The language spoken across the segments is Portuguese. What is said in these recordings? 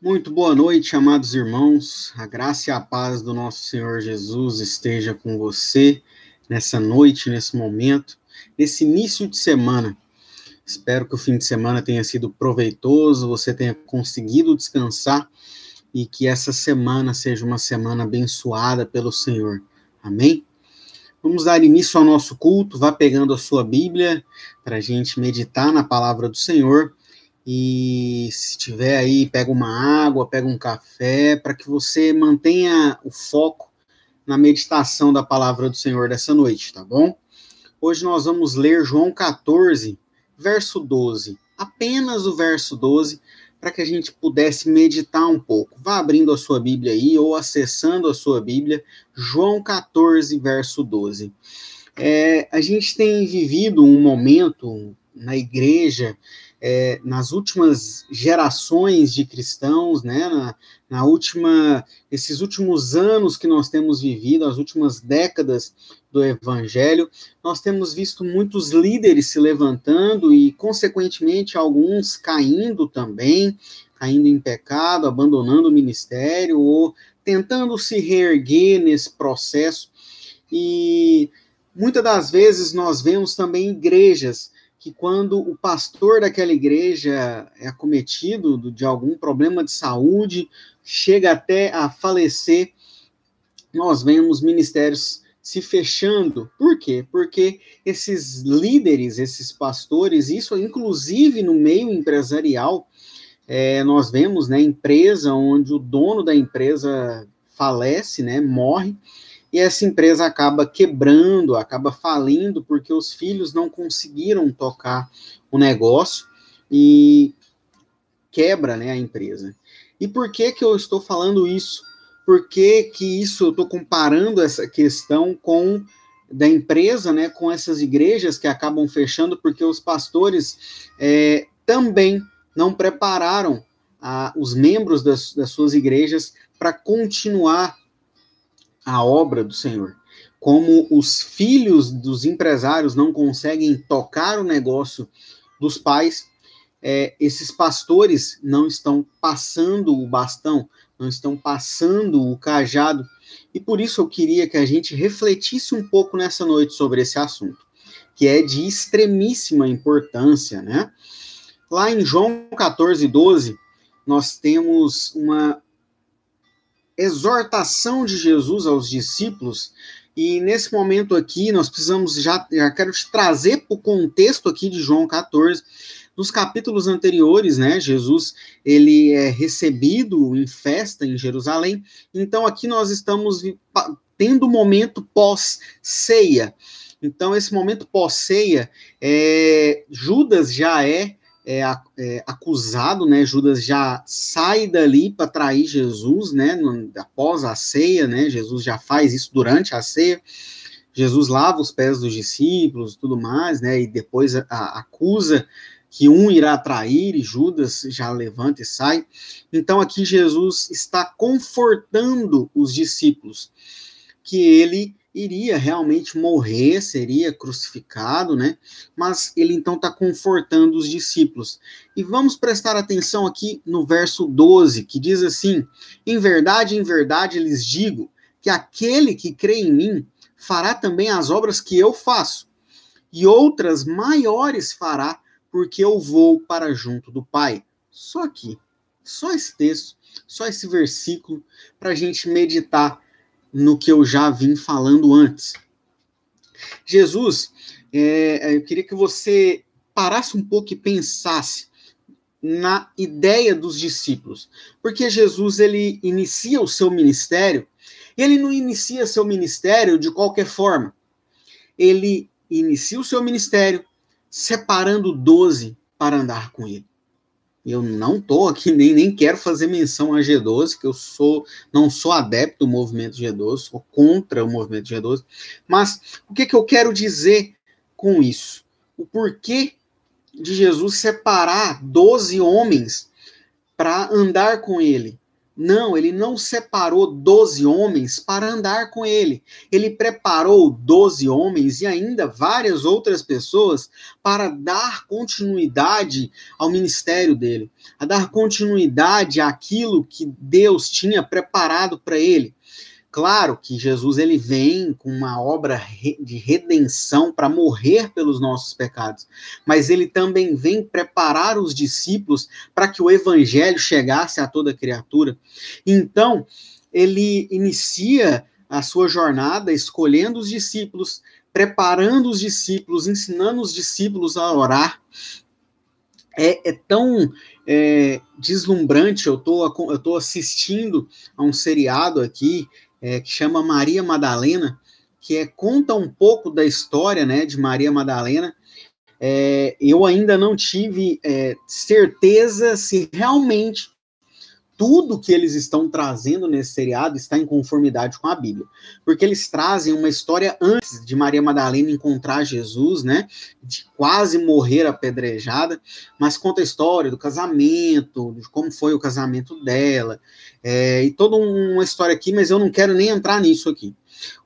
Muito boa noite, amados irmãos. A graça e a paz do nosso Senhor Jesus esteja com você nessa noite, nesse momento, nesse início de semana. Espero que o fim de semana tenha sido proveitoso, você tenha conseguido descansar e que essa semana seja uma semana abençoada pelo Senhor. Amém? Vamos dar início ao nosso culto. Vá pegando a sua Bíblia para a gente meditar na palavra do Senhor. E se tiver aí, pega uma água, pega um café, para que você mantenha o foco na meditação da palavra do Senhor dessa noite, tá bom? Hoje nós vamos ler João 14, verso 12. Apenas o verso 12, para que a gente pudesse meditar um pouco. Vá abrindo a sua Bíblia aí ou acessando a sua Bíblia, João 14, verso 12. É, a gente tem vivido um momento na igreja é, nas últimas gerações de cristãos, né, na, na, última, esses últimos anos que nós temos vivido, as últimas décadas do Evangelho, nós temos visto muitos líderes se levantando e, consequentemente, alguns caindo também, caindo em pecado, abandonando o ministério ou tentando se reerguer nesse processo. E muitas das vezes nós vemos também igrejas que quando o pastor daquela igreja é acometido de algum problema de saúde, chega até a falecer, nós vemos ministérios se fechando. Por quê? Porque esses líderes, esses pastores, isso inclusive no meio empresarial, é, nós vemos, né, empresa onde o dono da empresa falece, né, morre, e essa empresa acaba quebrando, acaba falindo, porque os filhos não conseguiram tocar o negócio e quebra né, a empresa. E por que, que eu estou falando isso? Por que, que isso eu estou comparando essa questão com da empresa, né, com essas igrejas que acabam fechando, porque os pastores é, também não prepararam a, os membros das, das suas igrejas para continuar a obra do Senhor. Como os filhos dos empresários não conseguem tocar o negócio dos pais, é, esses pastores não estão passando o bastão, não estão passando o cajado. E por isso eu queria que a gente refletisse um pouco nessa noite sobre esse assunto, que é de extremíssima importância, né? Lá em João 14, 12, nós temos uma exortação de Jesus aos discípulos. E nesse momento aqui, nós precisamos já, já quero te trazer para o contexto aqui de João 14. Nos capítulos anteriores, né, Jesus ele é recebido em festa em Jerusalém. Então aqui nós estamos tendo o momento pós-ceia. Então esse momento pós-ceia, é, Judas já é é, é, acusado, né? Judas já sai dali para trair Jesus, né? No, após a ceia, né? Jesus já faz isso durante a ceia. Jesus lava os pés dos discípulos, tudo mais, né? E depois a, a, acusa que um irá trair e Judas já levanta e sai. Então aqui Jesus está confortando os discípulos que ele iria realmente morrer, seria crucificado, né? Mas ele então está confortando os discípulos. E vamos prestar atenção aqui no verso 12, que diz assim: Em verdade, em verdade lhes digo que aquele que crê em mim fará também as obras que eu faço, e outras maiores fará, porque eu vou para junto do Pai. Só aqui, só esse texto, só esse versículo, para a gente meditar no que eu já vim falando antes. Jesus, é, eu queria que você parasse um pouco e pensasse na ideia dos discípulos, porque Jesus ele inicia o seu ministério, ele não inicia seu ministério de qualquer forma. Ele inicia o seu ministério separando doze para andar com ele. Eu não tô aqui, nem, nem quero fazer menção a G12, que eu sou não sou adepto do movimento G12, sou contra o movimento G12. Mas o que, que eu quero dizer com isso? O porquê de Jesus separar 12 homens para andar com ele. Não, ele não separou doze homens para andar com ele. Ele preparou doze homens e ainda várias outras pessoas para dar continuidade ao ministério dele, a dar continuidade àquilo que Deus tinha preparado para ele. Claro que Jesus ele vem com uma obra de redenção para morrer pelos nossos pecados, mas ele também vem preparar os discípulos para que o evangelho chegasse a toda criatura. Então, ele inicia a sua jornada escolhendo os discípulos, preparando os discípulos, ensinando os discípulos a orar. É, é tão é, deslumbrante. Eu tô, estou assistindo a um seriado aqui é, que chama Maria Madalena, que é, conta um pouco da história né, de Maria Madalena. É, eu ainda não tive é, certeza se realmente tudo que eles estão trazendo nesse seriado está em conformidade com a Bíblia. Porque eles trazem uma história antes de Maria Madalena encontrar Jesus, né? De quase morrer apedrejada, mas conta a história do casamento, de como foi o casamento dela, é, e toda uma história aqui, mas eu não quero nem entrar nisso aqui.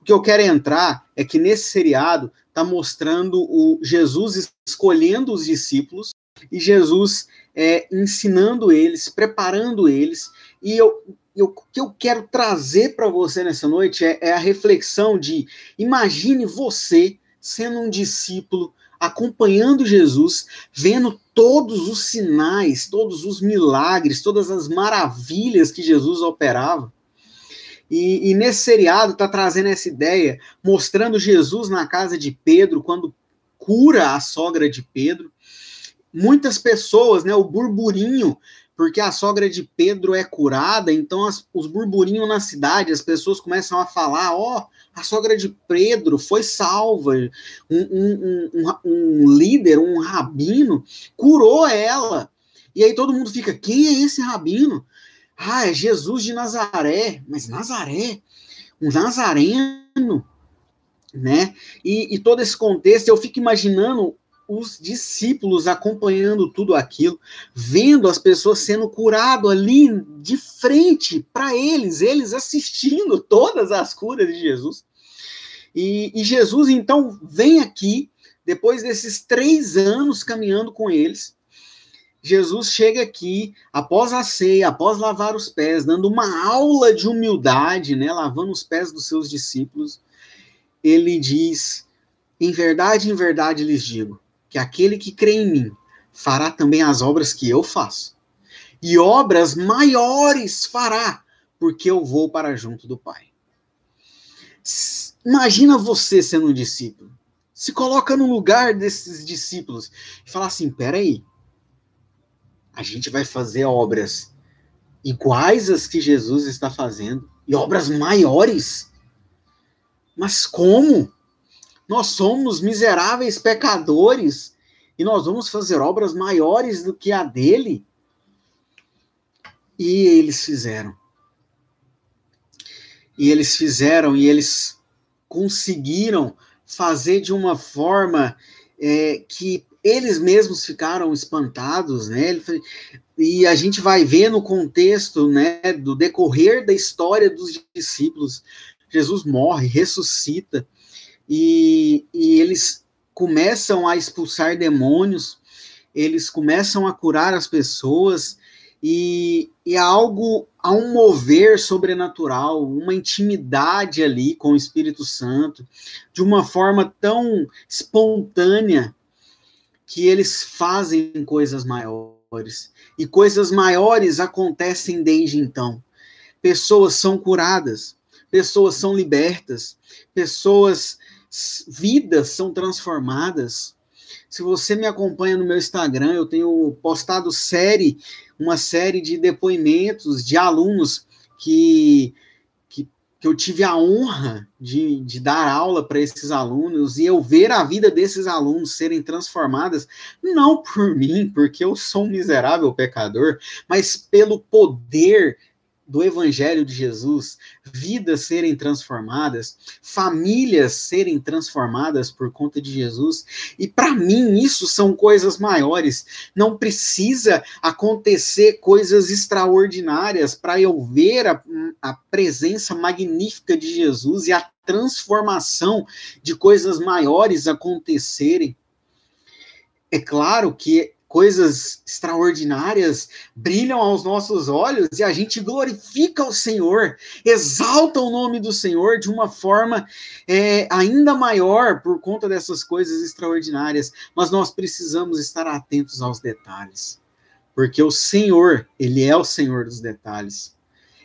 O que eu quero entrar é que nesse seriado está mostrando o Jesus escolhendo os discípulos e Jesus é, ensinando eles, preparando eles. E eu, eu, o que eu quero trazer para você nessa noite é, é a reflexão de imagine você sendo um discípulo acompanhando Jesus, vendo todos os sinais, todos os milagres, todas as maravilhas que Jesus operava. E, e nesse seriado está trazendo essa ideia, mostrando Jesus na casa de Pedro, quando cura a sogra de Pedro, muitas pessoas, né, o burburinho, porque a sogra de Pedro é curada, então as, os burburinhos na cidade, as pessoas começam a falar, ó, oh, a sogra de Pedro foi salva, um, um, um, um líder, um rabino, curou ela. E aí todo mundo fica, quem é esse rabino? Ah, é Jesus de Nazaré. Mas Nazaré? Um nazareno? Né? E, e todo esse contexto, eu fico imaginando os discípulos acompanhando tudo aquilo, vendo as pessoas sendo curado ali de frente para eles, eles assistindo todas as curas de Jesus. E, e, Jesus então vem aqui, depois desses três anos caminhando com eles, Jesus chega aqui, após a ceia, após lavar os pés, dando uma aula de humildade, né, lavando os pés dos seus discípulos, ele diz: Em verdade, em verdade lhes digo, que aquele que crê em mim fará também as obras que eu faço. E obras maiores fará, porque eu vou para junto do Pai. Imagina você sendo um discípulo. Se coloca no lugar desses discípulos e fala assim: peraí, a gente vai fazer obras iguais às que Jesus está fazendo e obras maiores. Mas como? Nós somos miseráveis pecadores e nós vamos fazer obras maiores do que a dele. E eles fizeram. E eles fizeram e eles conseguiram fazer de uma forma é, que eles mesmos ficaram espantados, né? E a gente vai ver no contexto, né, do decorrer da história dos discípulos, Jesus morre, ressuscita, e, e eles começam a expulsar demônios, eles começam a curar as pessoas, e, e há algo, há um mover sobrenatural, uma intimidade ali com o Espírito Santo, de uma forma tão espontânea que eles fazem coisas maiores. E coisas maiores acontecem desde então. Pessoas são curadas, pessoas são libertas, pessoas vidas são transformadas. Se você me acompanha no meu Instagram, eu tenho postado série, uma série de depoimentos de alunos que, que, que eu tive a honra de, de dar aula para esses alunos e eu ver a vida desses alunos serem transformadas, não por mim, porque eu sou um miserável pecador, mas pelo poder do Evangelho de Jesus, vidas serem transformadas, famílias serem transformadas por conta de Jesus. E para mim, isso são coisas maiores. Não precisa acontecer coisas extraordinárias para eu ver a, a presença magnífica de Jesus e a transformação de coisas maiores acontecerem. É claro que coisas extraordinárias brilham aos nossos olhos e a gente glorifica o Senhor, exalta o nome do Senhor de uma forma é, ainda maior por conta dessas coisas extraordinárias. Mas nós precisamos estar atentos aos detalhes, porque o Senhor, Ele é o Senhor dos detalhes.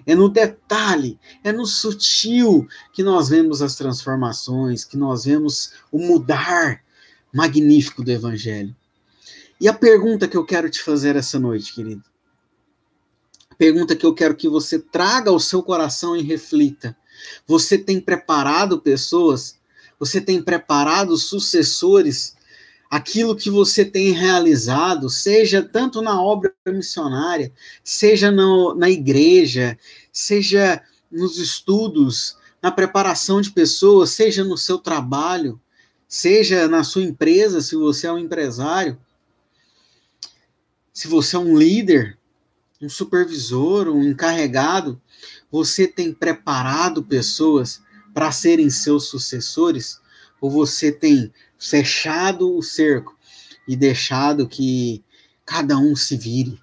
É no detalhe, é no sutil que nós vemos as transformações, que nós vemos o mudar magnífico do Evangelho. E a pergunta que eu quero te fazer essa noite, querido, a pergunta que eu quero que você traga ao seu coração e reflita: você tem preparado pessoas? Você tem preparado sucessores? Aquilo que você tem realizado, seja tanto na obra missionária, seja no, na igreja, seja nos estudos, na preparação de pessoas, seja no seu trabalho, seja na sua empresa, se você é um empresário, se você é um líder, um supervisor, um encarregado, você tem preparado pessoas para serem seus sucessores? Ou você tem fechado o cerco e deixado que cada um se vire?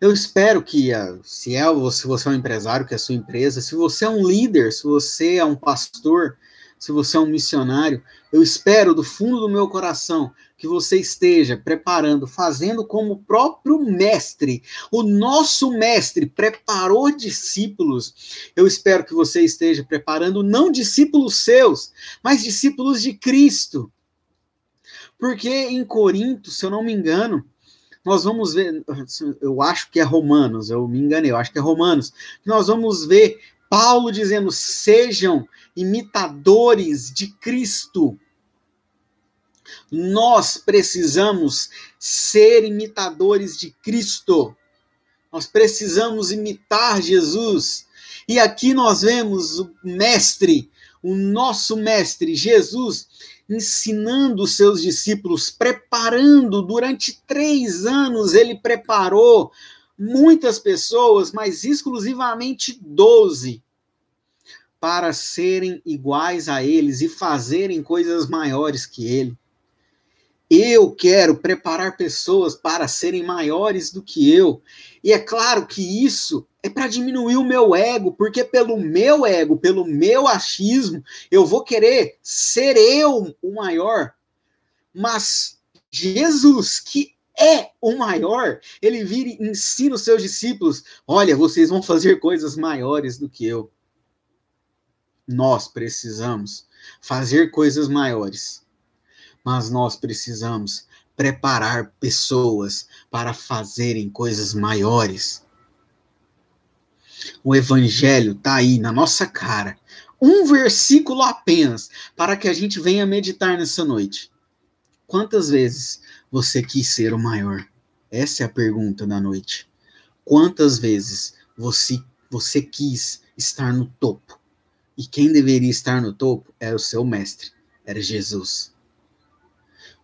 Eu espero que, se é se você é um empresário, que é a sua empresa, se você é um líder, se você é um pastor, se você é um missionário, eu espero do fundo do meu coração que você esteja preparando, fazendo como o próprio mestre, o nosso mestre preparou discípulos. Eu espero que você esteja preparando não discípulos seus, mas discípulos de Cristo. Porque em Corinto, se eu não me engano, nós vamos ver, eu acho que é Romanos, eu me enganei, eu acho que é Romanos, nós vamos ver Paulo dizendo: sejam imitadores de Cristo. Nós precisamos ser imitadores de Cristo. Nós precisamos imitar Jesus. E aqui nós vemos o mestre, o nosso mestre, Jesus, ensinando os seus discípulos, preparando durante três anos, ele preparou muitas pessoas, mas exclusivamente doze para serem iguais a eles e fazerem coisas maiores que ele. Eu quero preparar pessoas para serem maiores do que eu. E é claro que isso é para diminuir o meu ego, porque pelo meu ego, pelo meu achismo, eu vou querer ser eu o maior. Mas Jesus, que é o maior, ele vira e ensina os seus discípulos: olha, vocês vão fazer coisas maiores do que eu nós precisamos fazer coisas maiores, mas nós precisamos preparar pessoas para fazerem coisas maiores. O evangelho está aí na nossa cara. Um versículo apenas para que a gente venha meditar nessa noite. Quantas vezes você quis ser o maior? Essa é a pergunta da noite. Quantas vezes você, você quis estar no topo? E quem deveria estar no topo era o seu mestre, era Jesus.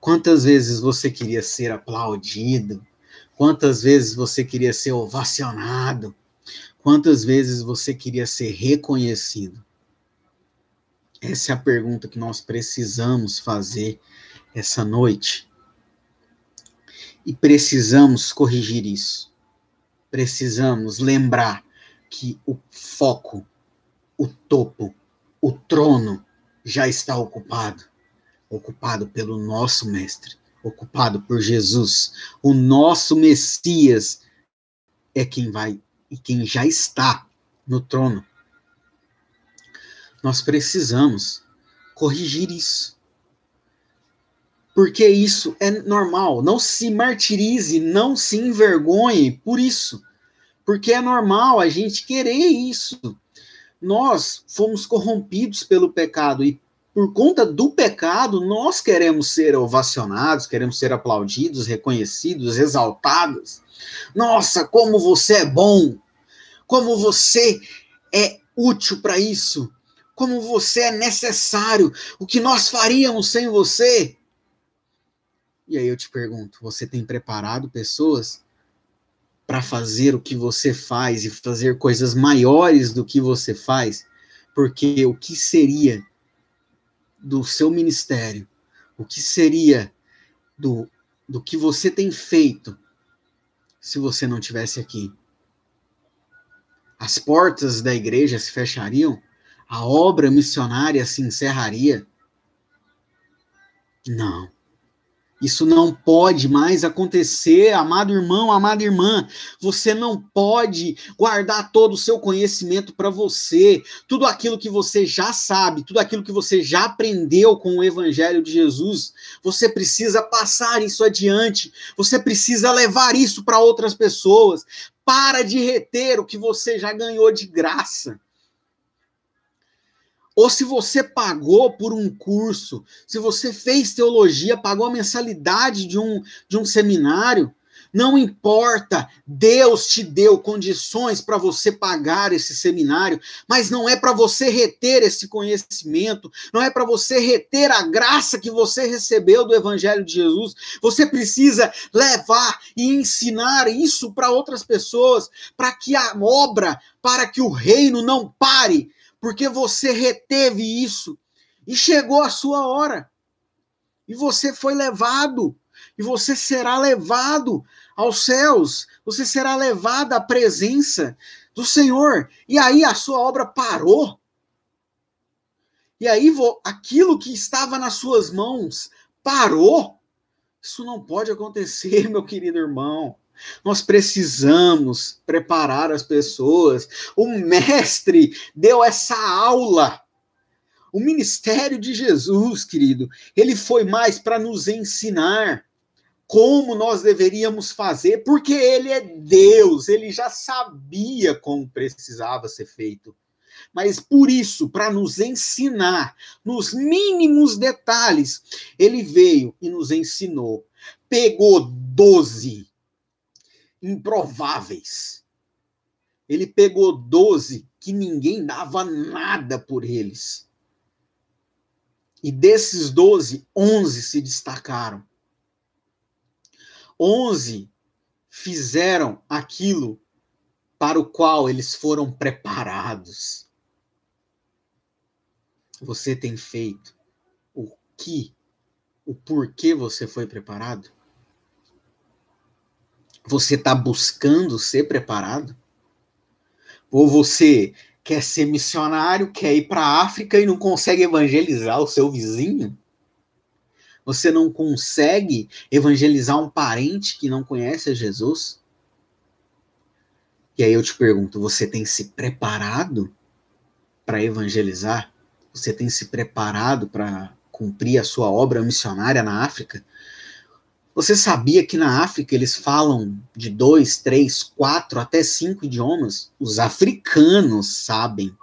Quantas vezes você queria ser aplaudido? Quantas vezes você queria ser ovacionado? Quantas vezes você queria ser reconhecido? Essa é a pergunta que nós precisamos fazer essa noite. E precisamos corrigir isso. Precisamos lembrar que o foco o topo, o trono já está ocupado ocupado pelo nosso Mestre, ocupado por Jesus. O nosso Messias é quem vai e quem já está no trono. Nós precisamos corrigir isso. Porque isso é normal. Não se martirize, não se envergonhe por isso. Porque é normal a gente querer isso nós fomos corrompidos pelo pecado e por conta do pecado, nós queremos ser ovacionados, queremos ser aplaudidos, reconhecidos, exaltados. Nossa, como você é bom! como você é útil para isso, como você é necessário, o que nós faríamos sem você. E aí eu te pergunto: você tem preparado pessoas para fazer o que você faz e fazer coisas maiores do que você faz? Porque o que seria do seu ministério? O que seria do, do que você tem feito se você não tivesse aqui? As portas da igreja se fechariam? A obra missionária se encerraria? Não. Isso não pode mais acontecer, amado irmão, amada irmã. Você não pode guardar todo o seu conhecimento para você, tudo aquilo que você já sabe, tudo aquilo que você já aprendeu com o Evangelho de Jesus. Você precisa passar isso adiante, você precisa levar isso para outras pessoas. Para de reter o que você já ganhou de graça ou se você pagou por um curso, se você fez teologia, pagou a mensalidade de um, de um seminário, não importa, Deus te deu condições para você pagar esse seminário, mas não é para você reter esse conhecimento, não é para você reter a graça que você recebeu do Evangelho de Jesus. Você precisa levar e ensinar isso para outras pessoas, para que a obra, para que o reino não pare, porque você reteve isso e chegou a sua hora. E você foi levado, e você será levado aos céus, você será levado à presença do Senhor. E aí a sua obra parou. E aí aquilo que estava nas suas mãos parou. Isso não pode acontecer, meu querido irmão. Nós precisamos preparar as pessoas. O mestre deu essa aula. O ministério de Jesus, querido, ele foi mais para nos ensinar como nós deveríamos fazer, porque ele é Deus, ele já sabia como precisava ser feito. Mas por isso, para nos ensinar nos mínimos detalhes, ele veio e nos ensinou. Pegou doze improváveis. Ele pegou 12 que ninguém dava nada por eles. E desses 12, 11 se destacaram. 11 fizeram aquilo para o qual eles foram preparados. Você tem feito o que, o porquê você foi preparado? Você está buscando ser preparado? Ou você quer ser missionário, quer ir para a África e não consegue evangelizar o seu vizinho? Você não consegue evangelizar um parente que não conhece a Jesus? E aí eu te pergunto: você tem se preparado para evangelizar? Você tem se preparado para cumprir a sua obra missionária na África? Você sabia que na África eles falam de dois, três, quatro, até cinco idiomas? Os africanos sabem.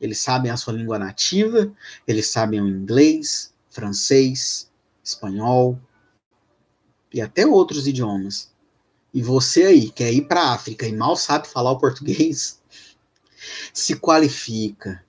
Eles sabem a sua língua nativa, eles sabem o inglês, francês, espanhol e até outros idiomas. E você aí quer ir para a África e mal sabe falar o português? Se qualifica,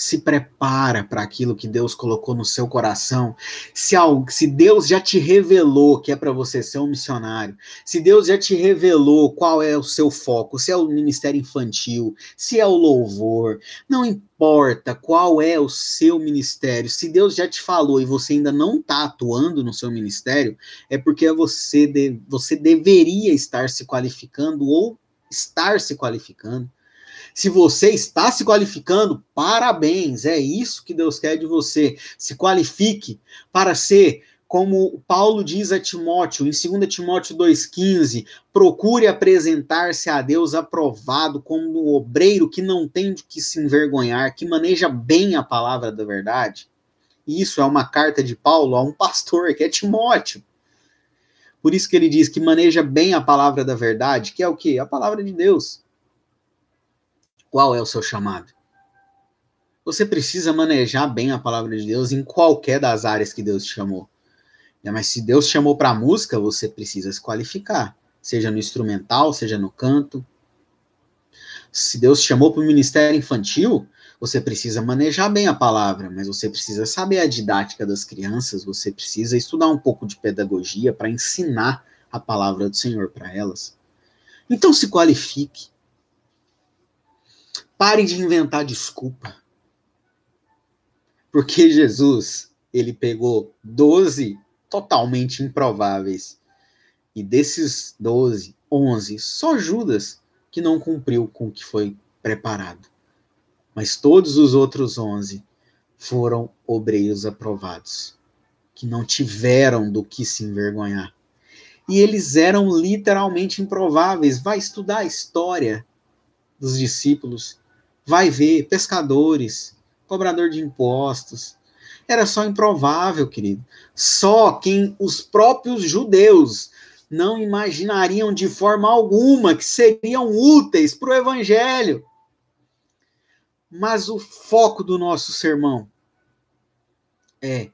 se prepara para aquilo que Deus colocou no seu coração. Se, se Deus já te revelou que é para você ser um missionário, se Deus já te revelou qual é o seu foco, se é o ministério infantil, se é o louvor, não importa qual é o seu ministério, se Deus já te falou e você ainda não está atuando no seu ministério, é porque você, de, você deveria estar se qualificando ou estar se qualificando se você está se qualificando, parabéns, é isso que Deus quer de você. Se qualifique para ser como Paulo diz a Timóteo, em 2 Timóteo 2,15, procure apresentar-se a Deus aprovado como um obreiro que não tem de que se envergonhar, que maneja bem a palavra da verdade. Isso é uma carta de Paulo a um pastor, que é Timóteo. Por isso que ele diz que maneja bem a palavra da verdade, que é o que? A palavra de Deus. Qual é o seu chamado? Você precisa manejar bem a palavra de Deus em qualquer das áreas que Deus te chamou. Mas se Deus te chamou para música, você precisa se qualificar, seja no instrumental, seja no canto. Se Deus te chamou para o ministério infantil, você precisa manejar bem a palavra, mas você precisa saber a didática das crianças, você precisa estudar um pouco de pedagogia para ensinar a palavra do Senhor para elas. Então se qualifique. Pare de inventar desculpa. Porque Jesus, ele pegou 12 totalmente improváveis. E desses 12, 11, só Judas que não cumpriu com o que foi preparado. Mas todos os outros 11 foram obreiros aprovados, que não tiveram do que se envergonhar. E eles eram literalmente improváveis. Vai estudar a história dos discípulos, vai ver pescadores, cobrador de impostos. Era só improvável, querido. Só quem os próprios judeus não imaginariam de forma alguma que seriam úteis para o evangelho. Mas o foco do nosso sermão é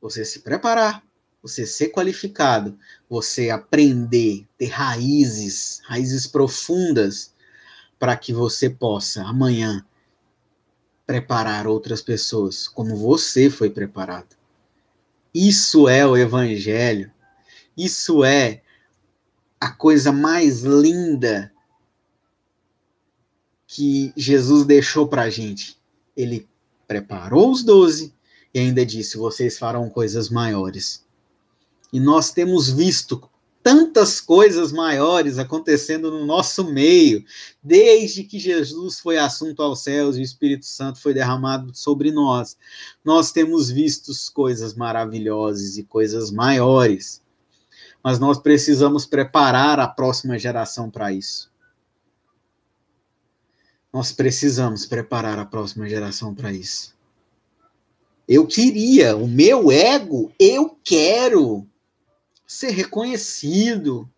você se preparar, você ser qualificado, você aprender, ter raízes, raízes profundas, para que você possa amanhã preparar outras pessoas como você foi preparado. Isso é o evangelho. Isso é a coisa mais linda que Jesus deixou para a gente. Ele preparou os doze e ainda disse: vocês farão coisas maiores. E nós temos visto tantas coisas maiores acontecendo no nosso meio, desde que Jesus foi assunto aos céus e o Espírito Santo foi derramado sobre nós. Nós temos visto coisas maravilhosas e coisas maiores. Mas nós precisamos preparar a próxima geração para isso. Nós precisamos preparar a próxima geração para isso. Eu queria, o meu ego, eu quero ser reconhecido,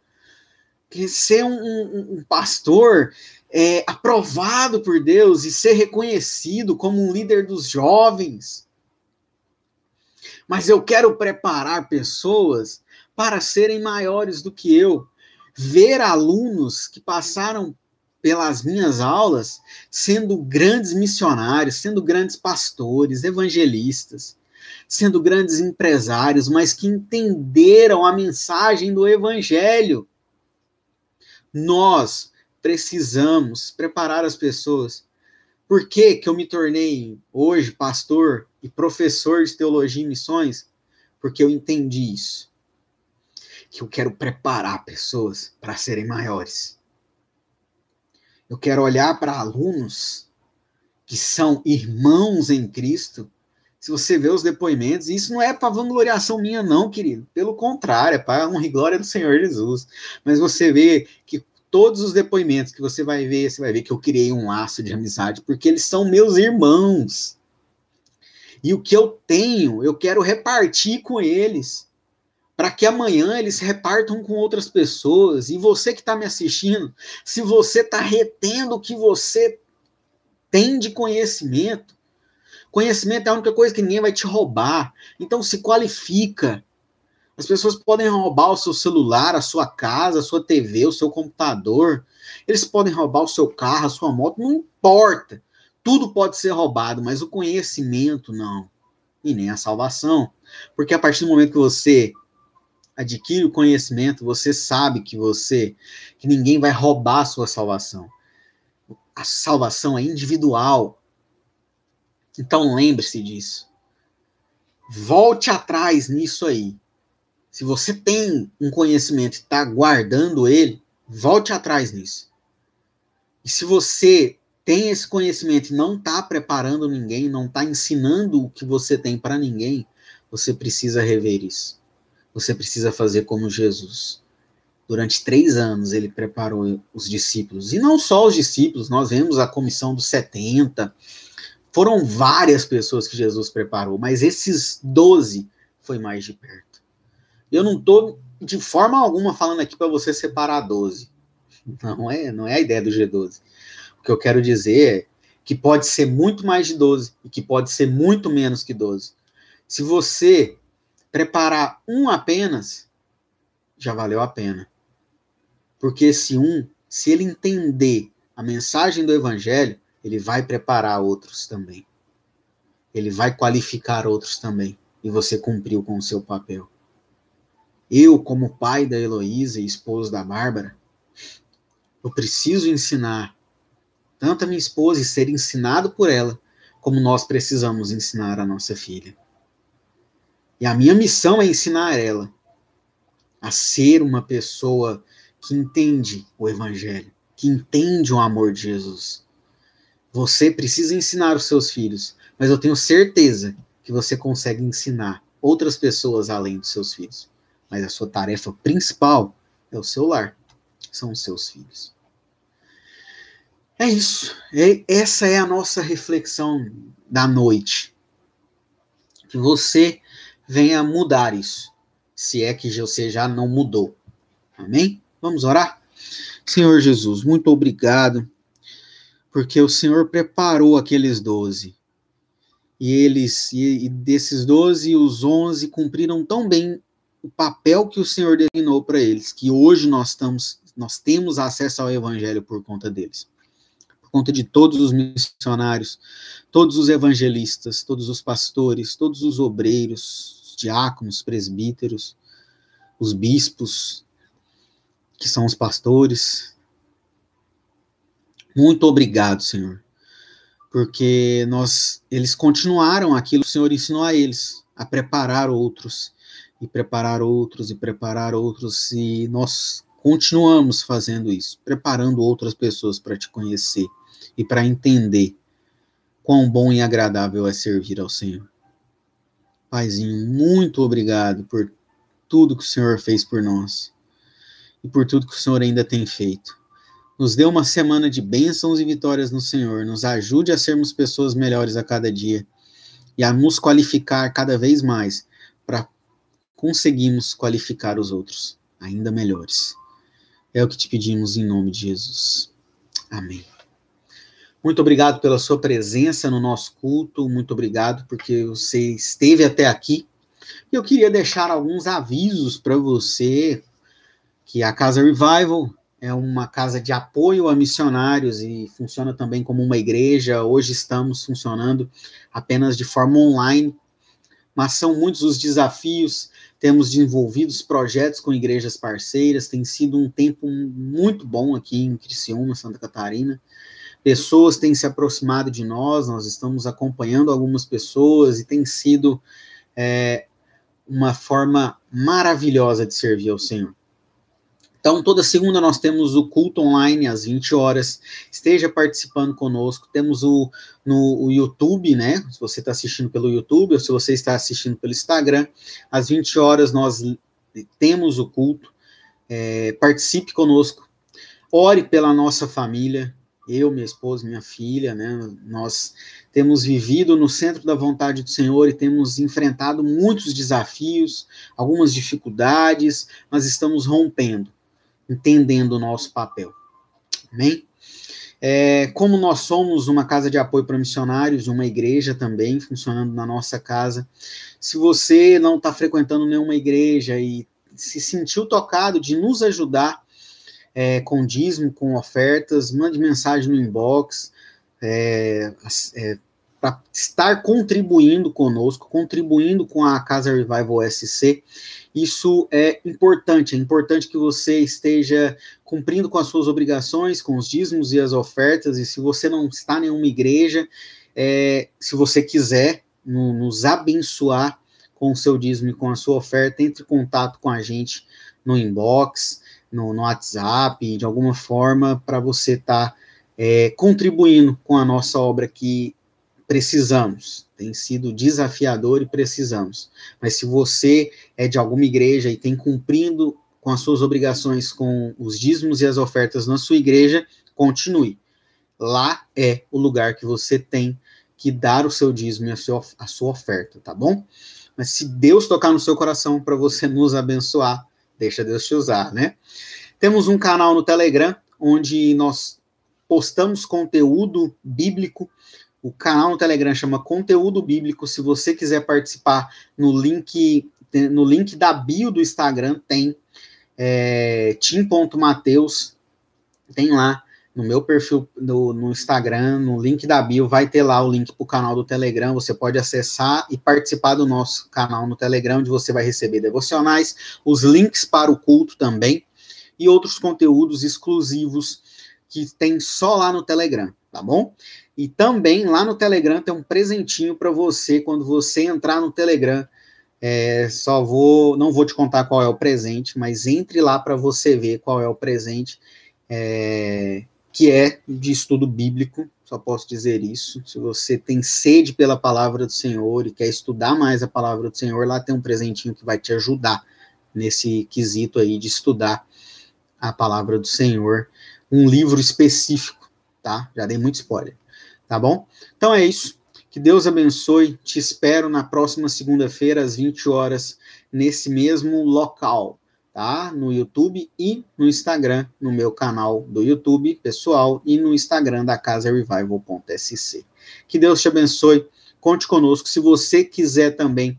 ser um, um, um pastor é, aprovado por Deus e ser reconhecido como um líder dos jovens. Mas eu quero preparar pessoas para serem maiores do que eu. Ver alunos que passaram pelas minhas aulas sendo grandes missionários, sendo grandes pastores, evangelistas sendo grandes empresários, mas que entenderam a mensagem do Evangelho. Nós precisamos preparar as pessoas. Por que, que eu me tornei hoje pastor e professor de teologia e missões? Porque eu entendi isso. Que eu quero preparar pessoas para serem maiores. Eu quero olhar para alunos que são irmãos em Cristo se você vê os depoimentos, isso não é para vangloriação minha, não, querido. Pelo contrário, é para honra e glória do Senhor Jesus. Mas você vê que todos os depoimentos que você vai ver, você vai ver que eu criei um laço de amizade, porque eles são meus irmãos. E o que eu tenho, eu quero repartir com eles. Para que amanhã eles repartam com outras pessoas. E você que está me assistindo, se você está retendo o que você tem de conhecimento, Conhecimento é a única coisa que ninguém vai te roubar. Então se qualifica. As pessoas podem roubar o seu celular, a sua casa, a sua TV, o seu computador. Eles podem roubar o seu carro, a sua moto, não importa. Tudo pode ser roubado, mas o conhecimento não. E nem a salvação. Porque a partir do momento que você adquire o conhecimento, você sabe que você que ninguém vai roubar a sua salvação. A salvação é individual, então lembre-se disso. Volte atrás nisso aí. Se você tem um conhecimento e está guardando ele, volte atrás nisso. E se você tem esse conhecimento e não está preparando ninguém, não está ensinando o que você tem para ninguém, você precisa rever isso. Você precisa fazer como Jesus. Durante três anos ele preparou os discípulos. E não só os discípulos, nós vemos a comissão dos 70, foram várias pessoas que Jesus preparou, mas esses doze foi mais de perto. Eu não estou de forma alguma falando aqui para você separar 12. Não é, não é a ideia do G12. O que eu quero dizer é que pode ser muito mais de 12 e que pode ser muito menos que 12. Se você preparar um apenas, já valeu a pena. Porque esse um, se ele entender a mensagem do evangelho, ele vai preparar outros também. Ele vai qualificar outros também. E você cumpriu com o seu papel. Eu, como pai da Heloísa e esposo da Bárbara, eu preciso ensinar tanto a minha esposa e ser ensinado por ela, como nós precisamos ensinar a nossa filha. E a minha missão é ensinar ela a ser uma pessoa que entende o Evangelho, que entende o amor de Jesus. Você precisa ensinar os seus filhos, mas eu tenho certeza que você consegue ensinar outras pessoas além dos seus filhos. Mas a sua tarefa principal é o seu lar, são os seus filhos. É isso. É, essa é a nossa reflexão da noite. Que você venha mudar isso, se é que você já não mudou. Amém? Vamos orar? Senhor Jesus, muito obrigado, porque o Senhor preparou aqueles doze. E eles, e, e desses doze, os onze cumpriram tão bem o papel que o Senhor designou para eles, que hoje nós estamos, nós temos acesso ao Evangelho por conta deles conta de todos os missionários, todos os evangelistas, todos os pastores, todos os obreiros, os diáconos, presbíteros, os bispos, que são os pastores. Muito obrigado, Senhor, porque nós, eles continuaram aquilo que o Senhor ensinou a eles, a preparar outros, e preparar outros, e preparar outros, e nós continuamos fazendo isso, preparando outras pessoas para te conhecer e para entender quão bom e agradável é servir ao Senhor. Paizinho, muito obrigado por tudo que o Senhor fez por nós e por tudo que o Senhor ainda tem feito. Nos dê uma semana de bênçãos e vitórias no Senhor. Nos ajude a sermos pessoas melhores a cada dia e a nos qualificar cada vez mais para conseguirmos qualificar os outros ainda melhores. É o que te pedimos em nome de Jesus. Amém. Muito obrigado pela sua presença no nosso culto, muito obrigado porque você esteve até aqui. Eu queria deixar alguns avisos para você que a Casa Revival é uma casa de apoio a missionários e funciona também como uma igreja. Hoje estamos funcionando apenas de forma online, mas são muitos os desafios. Temos desenvolvido projetos com igrejas parceiras, tem sido um tempo muito bom aqui em Criciúma, Santa Catarina pessoas têm se aproximado de nós, nós estamos acompanhando algumas pessoas e tem sido é, uma forma maravilhosa de servir ao Senhor. Então, toda segunda nós temos o culto online às 20 horas. Esteja participando conosco. Temos o no o YouTube, né? Se você está assistindo pelo YouTube ou se você está assistindo pelo Instagram, às 20 horas nós temos o culto. É, participe conosco. Ore pela nossa família eu, minha esposa, minha filha, né, nós temos vivido no centro da vontade do Senhor e temos enfrentado muitos desafios, algumas dificuldades, mas estamos rompendo, entendendo o nosso papel. Amém? É, como nós somos uma casa de apoio para missionários, uma igreja também funcionando na nossa casa, se você não está frequentando nenhuma igreja e se sentiu tocado de nos ajudar, é, com dízimo, com ofertas, mande mensagem no inbox, é, é, para estar contribuindo conosco, contribuindo com a Casa Revival SC. Isso é importante, é importante que você esteja cumprindo com as suas obrigações, com os dízimos e as ofertas, e se você não está em nenhuma igreja, é, se você quiser no, nos abençoar com o seu dízimo e com a sua oferta, entre em contato com a gente no inbox, no, no WhatsApp, de alguma forma, para você estar tá, é, contribuindo com a nossa obra que precisamos. Tem sido desafiador e precisamos. Mas se você é de alguma igreja e tem cumprindo com as suas obrigações com os dízimos e as ofertas na sua igreja, continue. Lá é o lugar que você tem que dar o seu dízimo e a sua, a sua oferta, tá bom? Mas se Deus tocar no seu coração para você nos abençoar, deixa Deus te usar, né? Temos um canal no Telegram, onde nós postamos conteúdo bíblico. O canal no Telegram chama Conteúdo Bíblico. Se você quiser participar, no link, no link da bio do Instagram tem é, tim.mateus, tem lá no meu perfil no, no, Instagram, no link da bio, vai ter lá o link para o canal do Telegram. Você pode acessar e participar do nosso canal no Telegram, onde você vai receber devocionais, os links para o culto também e outros conteúdos exclusivos que tem só lá no Telegram, tá bom? E também lá no Telegram tem um presentinho para você quando você entrar no Telegram. É, só vou, não vou te contar qual é o presente, mas entre lá para você ver qual é o presente. É, que é de estudo bíblico, só posso dizer isso. Se você tem sede pela palavra do Senhor e quer estudar mais a palavra do Senhor, lá tem um presentinho que vai te ajudar nesse quesito aí de estudar a palavra do Senhor, um livro específico, tá? Já dei muito spoiler, tá bom? Então é isso. Que Deus abençoe. Te espero na próxima segunda-feira às 20 horas nesse mesmo local tá? No YouTube e no Instagram, no meu canal do YouTube pessoal e no Instagram da Casa Revival.sc. Que Deus te abençoe. Conte conosco. Se você quiser também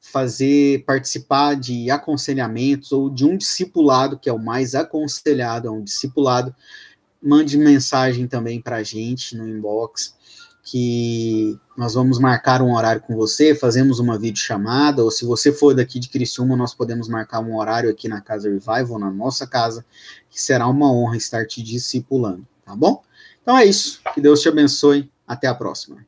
fazer participar de aconselhamentos ou de um discipulado, que é o mais aconselhado, é um discipulado, mande mensagem também para a gente no inbox que nós vamos marcar um horário com você, fazemos uma videochamada, ou se você for daqui de Criciúma, nós podemos marcar um horário aqui na Casa Revival, na nossa casa, que será uma honra estar te discipulando, tá bom? Então é isso, que Deus te abençoe, até a próxima.